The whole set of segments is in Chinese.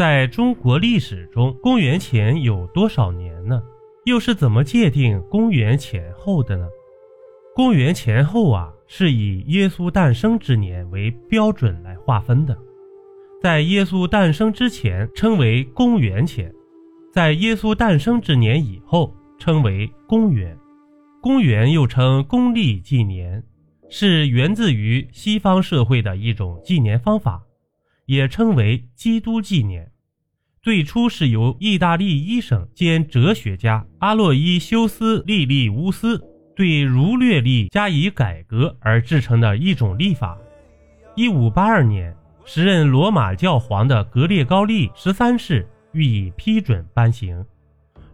在中国历史中，公元前有多少年呢？又是怎么界定公元前后的呢？公元前后啊，是以耶稣诞生之年为标准来划分的。在耶稣诞生之前称为公元前，在耶稣诞生之年以后称为公元。公元又称公历纪年，是源自于西方社会的一种纪年方法，也称为基督纪年。最初是由意大利医生兼哲学家阿洛伊修斯·利利乌斯对儒略历加以改革而制成的一种历法。一五八二年，时任罗马教皇的格列高利十三世予以批准颁行。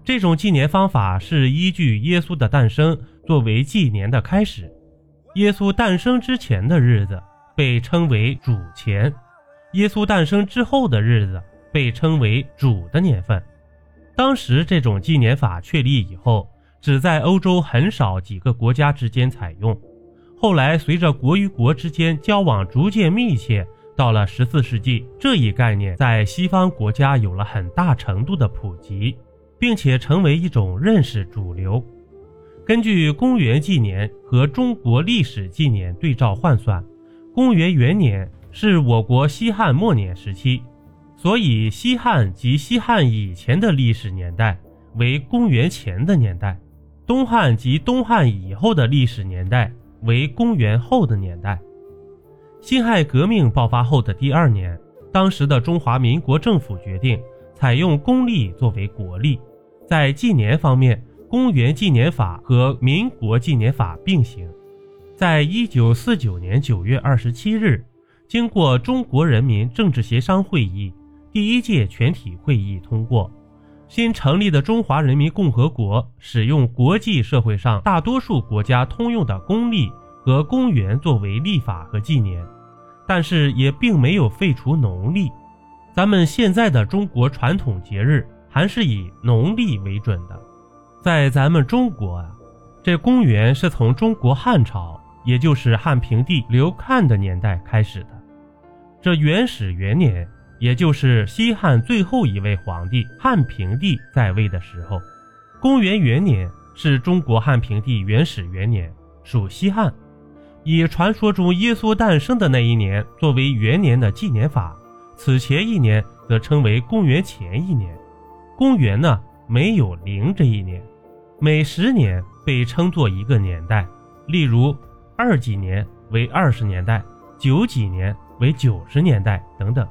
这种纪年方法是依据耶稣的诞生作为纪年的开始。耶稣诞生之前的日子被称为主前，耶稣诞生之后的日子被称为主的年份。当时这种纪年法确立以后，只在欧洲很少几个国家之间采用。后来随着国与国之间交往逐渐密切，到了十四世纪，这一概念在西方国家有了很大程度的普及。并且成为一种认识主流。根据公元纪年和中国历史纪年对照换算，公元元年是我国西汉末年时期，所以西汉及西汉以前的历史年代为公元前的年代，东汉及东汉以后的历史年代为公元后的年代。辛亥革命爆发后的第二年，当时的中华民国政府决定。采用公历作为国历，在纪年方面，公元纪年法和民国纪年法并行。在一九四九年九月二十七日，经过中国人民政治协商会议第一届全体会议通过，新成立的中华人民共和国使用国际社会上大多数国家通用的公历和公元作为历法和纪年，但是也并没有废除农历。咱们现在的中国传统节日还是以农历为准的，在咱们中国啊，这公元是从中国汉朝，也就是汉平帝刘看的年代开始的。这元始元年，也就是西汉最后一位皇帝汉平帝在位的时候，公元元年是中国汉平帝元始元年，属西汉，以传说中耶稣诞生的那一年作为元年的纪年法。此前一年则称为公元前一年，公元呢没有零这一年，每十年被称作一个年代，例如二几年为二十年代，九几年为九十年代等等。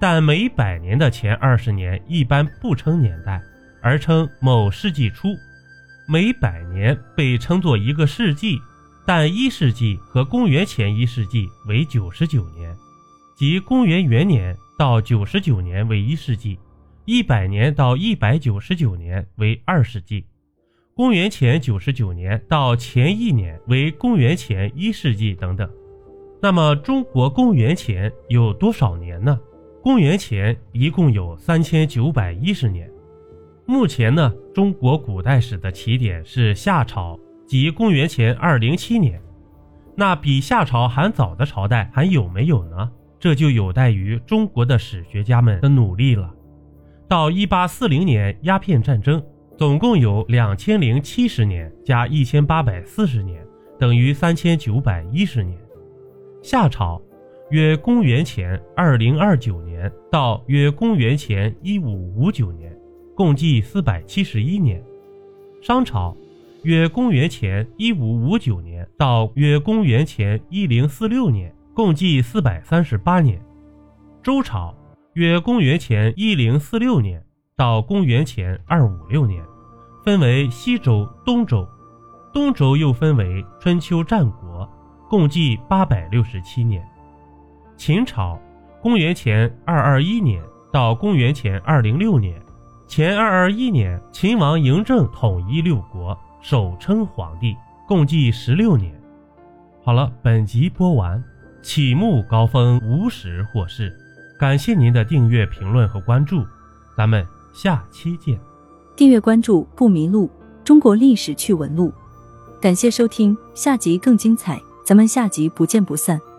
但每百年的前二十年一般不称年代，而称某世纪初。每百年被称作一个世纪，但一世纪和公元前一世纪为九十九年。即公元元年到九十九年为一世纪，一百年到一百九十九年为二世纪，公元前九十九年到前一年为公元前一世纪等等。那么中国公元前有多少年呢？公元前一共有三千九百一十年。目前呢，中国古代史的起点是夏朝，即公元前二零七年。那比夏朝还早的朝代还有没有呢？这就有待于中国的史学家们的努力了。到一八四零年鸦片战争，总共有两千零七十年加一千八百四十年，等于三千九百一十年。夏朝约公元前二零二九年到约公元前一五五九年，共计四百七十一年。商朝约公元前一五五九年到约公元前一零四六年。共计四百三十八年，周朝约公元前一零四六年到公元前二五六年，分为西周、东周，东周又分为春秋战国，共计八百六十七年。秦朝公元前二二一年到公元前二零六年，前二二一年秦王嬴政统一六国，首称皇帝，共计十六年。好了，本集播完。启幕高峰无时或是，感谢您的订阅、评论和关注，咱们下期见。订阅关注不迷路，中国历史趣闻录。感谢收听，下集更精彩，咱们下集不见不散。